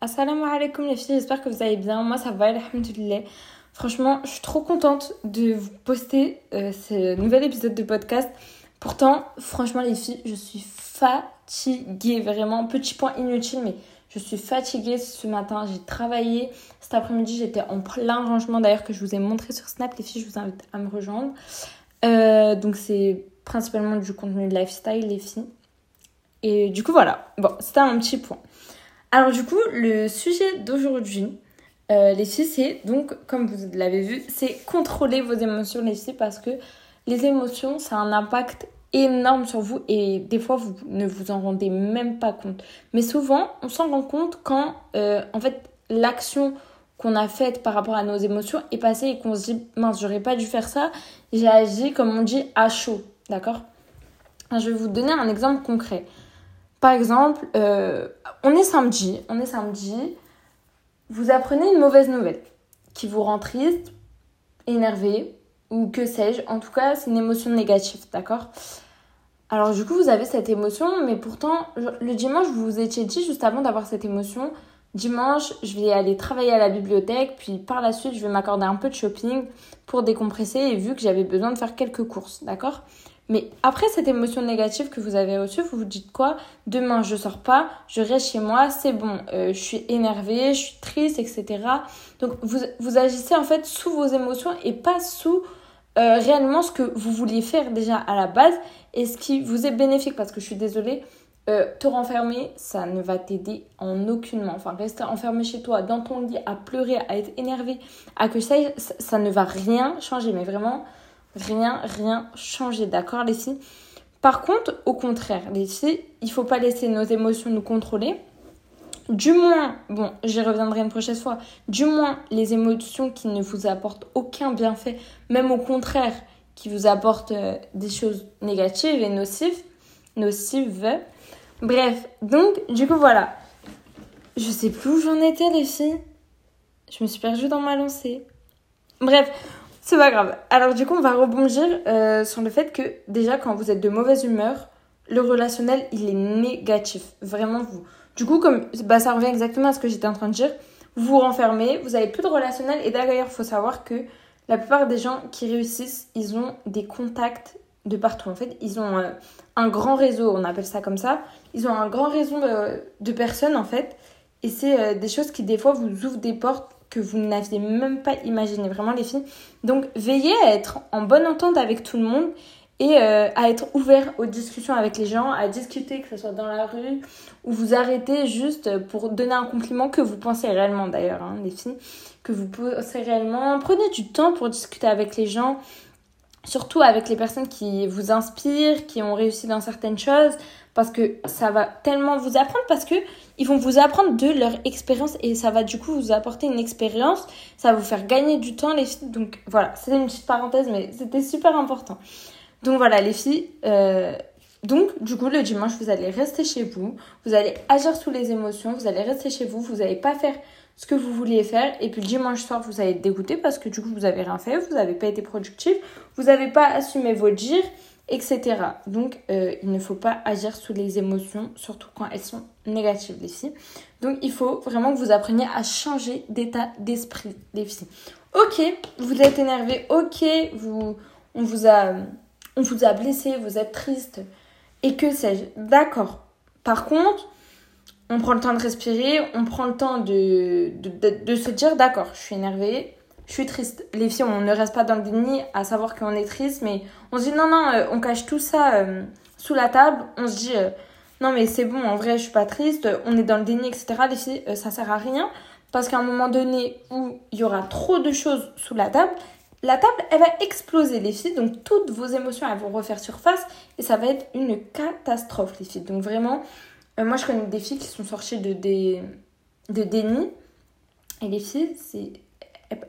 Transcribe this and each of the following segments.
Assalamu alaikum les filles, j'espère que vous allez bien. Moi ça va, alhamdoulilah. Franchement, je suis trop contente de vous poster euh, ce nouvel épisode de podcast. Pourtant, franchement les filles, je suis fatiguée. Vraiment, petit point inutile, mais je suis fatiguée ce matin. J'ai travaillé. Cet après-midi, j'étais en plein rangement d'ailleurs que je vous ai montré sur Snap. Les filles, je vous invite à me rejoindre. Euh, donc c'est principalement du contenu lifestyle les filles. Et du coup voilà, bon, c'était un petit point. Alors du coup, le sujet d'aujourd'hui, euh, les filles, c'est donc, comme vous l'avez vu, c'est contrôler vos émotions, les filles, parce que les émotions, ça a un impact énorme sur vous et des fois, vous ne vous en rendez même pas compte. Mais souvent, on s'en rend compte quand, euh, en fait, l'action qu'on a faite par rapport à nos émotions est passée et qu'on se dit, mince, j'aurais pas dû faire ça, j'ai agi, comme on dit, à chaud, d'accord? Je vais vous donner un exemple concret. Par exemple, euh, on est samedi, on est samedi, vous apprenez une mauvaise nouvelle qui vous rend triste, énervé ou que sais-je. En tout cas, c'est une émotion négative, d'accord? Alors du coup, vous avez cette émotion, mais pourtant, le dimanche, vous vous étiez dit juste avant d'avoir cette émotion, dimanche, je vais aller travailler à la bibliothèque, puis par la suite, je vais m'accorder un peu de shopping pour décompresser et vu que j'avais besoin de faire quelques courses, d'accord? Mais après cette émotion négative que vous avez reçue, vous vous dites quoi? Demain, je sors pas, je reste chez moi, c'est bon, euh, je suis énervée, je suis triste, etc. Donc vous, agissez en fait sous vos émotions et pas sous euh, réellement ce que vous vouliez faire déjà à la base et ce qui vous est bénéfique. Parce que je suis désolée, euh, te renfermer, ça ne va t'aider en aucunement. Enfin, rester enfermé chez toi, dans ton lit, à pleurer, à être énervé, à que ça, ça ne va rien changer. Mais vraiment, rien, rien changer, d'accord les filles? Par contre, au contraire, les filles, il faut pas laisser nos émotions nous contrôler. Du moins, bon, j'y reviendrai une prochaine fois, du moins les émotions qui ne vous apportent aucun bienfait, même au contraire, qui vous apportent euh, des choses négatives et nocives, nocives. Bref, donc, du coup, voilà. Je sais plus où j'en étais, les filles. Je me suis perdue dans ma lancée. Bref, c'est pas grave. Alors du coup, on va rebondir euh, sur le fait que déjà quand vous êtes de mauvaise humeur, le relationnel, il est négatif. Vraiment, vous. Du coup, comme bah, ça revient exactement à ce que j'étais en train de dire, vous vous renfermez, vous avez plus de relationnel. Et d'ailleurs, il faut savoir que la plupart des gens qui réussissent, ils ont des contacts de partout. En fait, ils ont euh, un grand réseau, on appelle ça comme ça. Ils ont un grand réseau euh, de personnes, en fait. Et c'est des choses qui, des fois, vous ouvrent des portes que vous n'aviez même pas imaginé, vraiment les filles. Donc veillez à être en bonne entente avec tout le monde et euh, à être ouvert aux discussions avec les gens, à discuter, que ce soit dans la rue, ou vous arrêtez juste pour donner un compliment que vous pensez réellement d'ailleurs, hein, les filles, que vous pensez réellement. Prenez du temps pour discuter avec les gens, surtout avec les personnes qui vous inspirent, qui ont réussi dans certaines choses, parce que ça va tellement vous apprendre, parce que ils vont vous apprendre de leur expérience et ça va du coup vous apporter une expérience, ça va vous faire gagner du temps les filles. Donc voilà, c'était une petite parenthèse mais c'était super important. Donc voilà les filles, euh, donc du coup le dimanche vous allez rester chez vous, vous allez agir sous les émotions, vous allez rester chez vous, vous n'allez pas faire ce que vous vouliez faire et puis le dimanche soir vous allez être dégoûté parce que du coup vous avez rien fait, vous n'avez pas été productif, vous n'avez pas assumé vos dires etc. Donc, euh, il ne faut pas agir sous les émotions, surtout quand elles sont négatives, les filles. Donc, il faut vraiment que vous appreniez à changer d'état d'esprit, les filles. Ok, vous êtes énervé, ok, vous, on, vous a, on vous a blessé, vous êtes triste, et que sais-je. D'accord. Par contre, on prend le temps de respirer, on prend le temps de, se dire, d'accord, je suis énervée, je suis triste. Les filles, on ne reste pas dans le déni à savoir qu'on est triste, mais on se dit non, non, euh, on cache tout ça euh, sous la table. On se dit euh, non, mais c'est bon, en vrai, je suis pas triste, on est dans le déni, etc. Les filles, ça sert à rien parce qu'à un moment donné où il y aura trop de choses sous la table, la table, elle va exploser, les filles. Donc, toutes vos émotions, elles vont refaire surface et ça va être une catastrophe, les filles. Donc, vraiment, moi, je connais des filles qui sont sorties de, déni. Et les filles,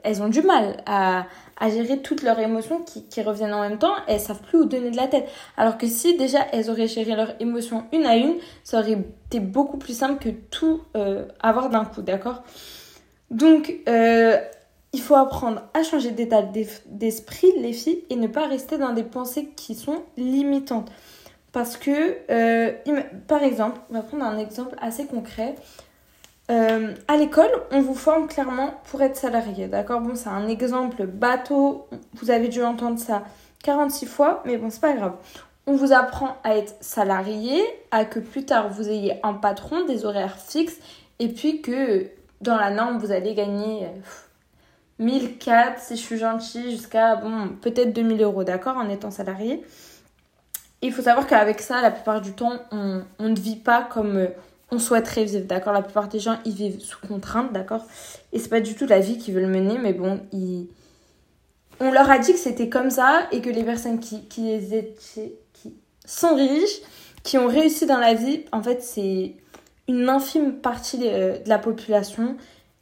elles ont du mal à, à gérer toutes leurs émotions qui, reviennent en même temps elles savent plus où donner de la tête. Alors que si déjà elles auraient géré leurs émotions une à une, ça aurait été beaucoup plus simple que tout euh, avoir d'un coup, d'accord? Donc, euh, il faut apprendre à changer d'état d'esprit, les filles, et ne pas rester dans des pensées qui sont limitantes. Parce que, euh, par exemple, on va prendre un exemple assez concret. euh, à l'école, on vous forme clairement pour être salarié, d'accord? Bon, c'est un exemple bateau, vous avez dû entendre ça 46 fois, mais bon, c'est pas grave. On vous apprend à être salarié, à que plus tard vous ayez un patron, des horaires fixes, et puis que dans la norme, vous allez gagner 1004 si je suis gentille, jusqu'à bon, peut-être 2000 euros, d'accord, en étant salarié. Il faut savoir qu'avec ça, la plupart du temps, on, ne vit pas comme euh, on souhaiterait vivre, d'accord? La plupart des gens, ils vivent sous contrainte, d'accord? Et c'est pas du tout la vie qu'ils veulent mener, mais bon, ils... on leur a dit que c'était comme ça et que les personnes qui, sont riches, qui ont réussi dans la vie, en fait, c'est une infime partie de, la population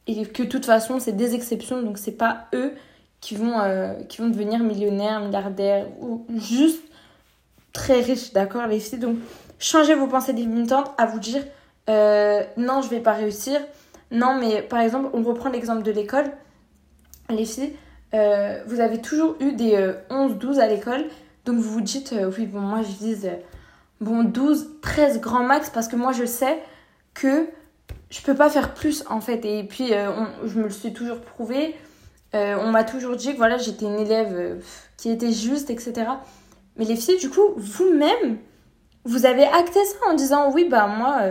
et que de toute façon, c'est des exceptions, donc c'est pas eux qui vont, euh, qui vont devenir millionnaires, milliardaires ou juste très riches, d'accord, les filles Donc, changez vos pensées limitantes à vous dire euh, non, je vais pas réussir. Non, mais par exemple, on reprend l'exemple de l'école. Les filles, euh, vous avez toujours eu des 11-12 à l'école. Donc vous vous dites, oui, bon, moi je vise bon, 12, 13 grands max parce que moi je sais que je peux pas faire plus en fait. Et puis euh, je me le suis toujours prouvé. Euh, on m'a toujours dit que voilà, j'étais une élève euh, qui était juste, etc. Mais les filles, du coup, vous-même, vous avez acté ça en disant oui, bah moi,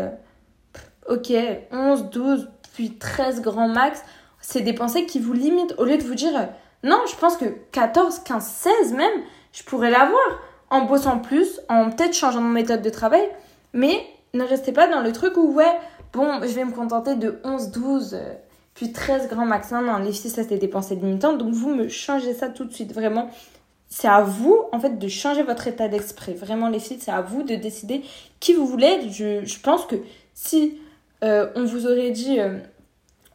ok, 11, 12, puis 13 grands max, c'est des pensées qui vous limitent. Au lieu de vous dire non, je pense que 14, 15, 16 même, je pourrais l'avoir en bossant plus, en peut-être changeant mon méthode de travail. Mais ne restez pas dans le truc où, ouais, bon, je vais me contenter de 11, 12, euh, puis 13 grands max. Non, les filles, ça c'est des pensées limitantes. Donc vous me changez ça tout de suite. Vraiment, c'est à vous, en fait, de changer votre état d'esprit. Vraiment, les filles, c'est à vous de décider qui vous voulez Je, je pense que si euh, on vous aurait dit, euh,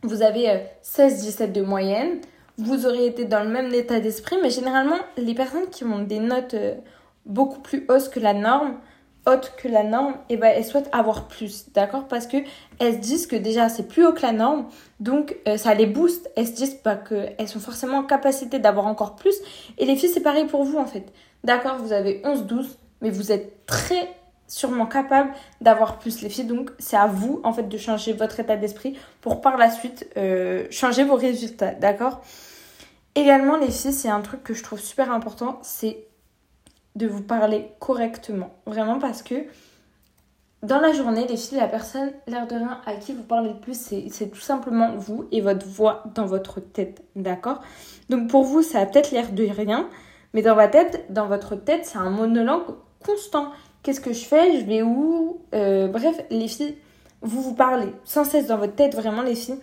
vous avez 16, 17 de moyenne, vous auriez été dans le même état d'esprit. Mais généralement, les personnes qui ont des notes beaucoup plus hausses que la norme, haute que la norme, et eh ben elles souhaitent avoir plus, d'accord? Parce que elles se disent que déjà c'est plus haut que la norme, donc euh, ça les booste. Elles se disent pas qu'elles sont forcément en capacité d'avoir encore plus. Et les filles, c'est pareil pour vous en fait. D'accord, vous avez 11-12, mais vous êtes très sûrement capable d'avoir plus les filles. Donc c'est à vous en fait de changer votre état d'esprit pour par la suite euh, changer vos résultats, d'accord? Également les filles, c'est un truc que je trouve super important, c'est de vous parler correctement. Vraiment parce que dans la journée, les filles, la personne, l'air de rien, à qui vous parlez le plus, c'est tout simplement vous et votre voix dans votre tête. D'accord? Donc pour vous, ça a peut-être l'air de rien, mais dans votre tête, dans votre tête, c'est un monologue constant. Qu'est-ce que je fais? Je vais où? Euh, Bref, les filles, vous vous parlez sans cesse dans votre tête, vraiment les filles.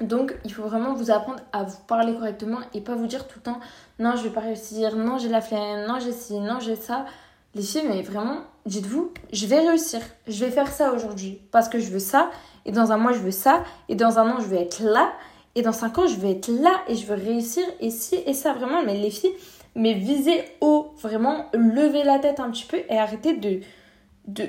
Donc, il faut vraiment vous apprendre à vous parler correctement et pas vous dire tout le temps non, je vais pas réussir, non, j'ai la flemme, non, j'ai ci, non, j'ai ça. Les filles, mais vraiment, dites-vous, je vais réussir, je vais faire ça aujourd'hui parce que je veux ça, et dans un mois, je veux ça, et dans un an, je vais être là, et dans cinq ans, je vais être là, et je veux réussir, et ci, et ça, vraiment. Mais les filles, mais visez haut, vraiment, levez la tête un petit peu et arrêtez de. de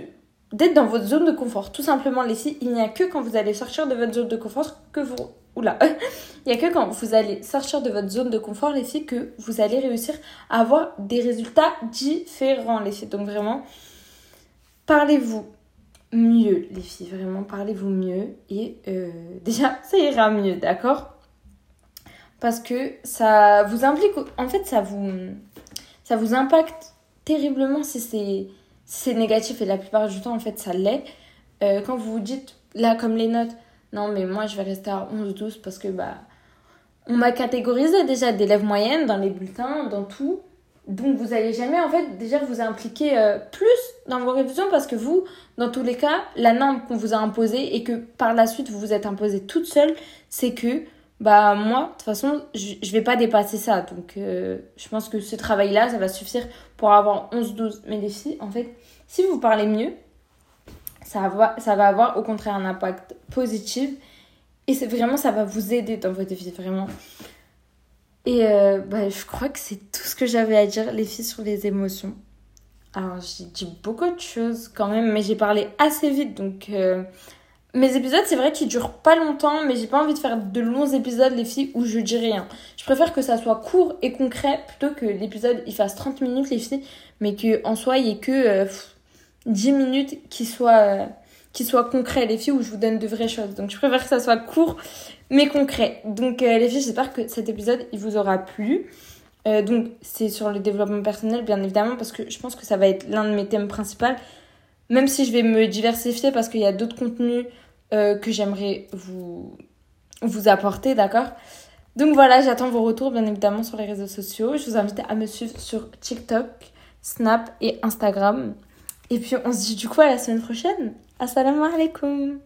d'être dans votre zone de confort. Tout simplement, les filles, il n'y a que quand vous allez sortir de votre zone de confort que vous Oula, il n'y a que quand vous allez sortir de votre zone de confort, les filles, que vous allez réussir à avoir des résultats différents, les filles. Donc vraiment, parlez-vous mieux, les filles. Vraiment, parlez-vous mieux. Et euh, déjà, ça ira mieux, d'accord? Parce que ça vous implique, en fait, ça vous, ça vous impacte terriblement si c'est c'est négatif. Et la plupart du temps, en fait, ça l'est. Euh, quand vous vous dites, là, comme les notes, non, mais moi, je vais rester à 11-12 parce que, bah, on m'a catégorisé déjà d'élève moyenne dans les bulletins, dans tout. Donc, vous allez jamais, en fait, déjà vous impliquer euh, plus dans vos révisions parce que vous, dans tous les cas, la norme qu'on vous a imposée et que par la suite vous vous êtes imposée toute seule, c'est que, bah, moi, de toute façon, je, vais pas dépasser ça. Donc, euh, je pense que ce travail-là, ça va suffire pour avoir 11-12. Mais les filles, en fait, si vous parlez mieux, ça va, ça va avoir au contraire un impact positif. Et c'est vraiment, ça va vous aider dans votre vie, vraiment. Et euh, bah, je crois que c'est tout ce que j'avais à dire, les filles, sur les émotions. Alors, j'ai dit beaucoup de choses quand même, mais j'ai parlé assez vite. Donc, euh, mes épisodes, c'est vrai qu'ils durent pas longtemps, mais j'ai pas envie de faire de longs épisodes, les filles, où je dis rien. Je préfère que ça soit court et concret plutôt que l'épisode il fasse 30 minutes, les filles, mais qu'en soi, il y ait que. Euh, 10 minutes qui soient, qui soit concret, les filles, où je vous donne de vraies choses. Donc je préfère que ça soit court, mais concret. Donc euh, les filles, j'espère que cet épisode, il vous aura plu. Euh, donc c'est sur le développement personnel, bien évidemment, parce que je pense que ça va être l'un de mes thèmes principaux. Même si je vais me diversifier, parce qu'il y a d'autres contenus euh, que j'aimerais vous, vous apporter, d'accord? Donc voilà, j'attends vos retours bien évidemment sur les réseaux sociaux. Je vous invite à me suivre sur TikTok, Snap et Instagram. Et puis on se dit du coup à la semaine prochaine. Assalamu alaikum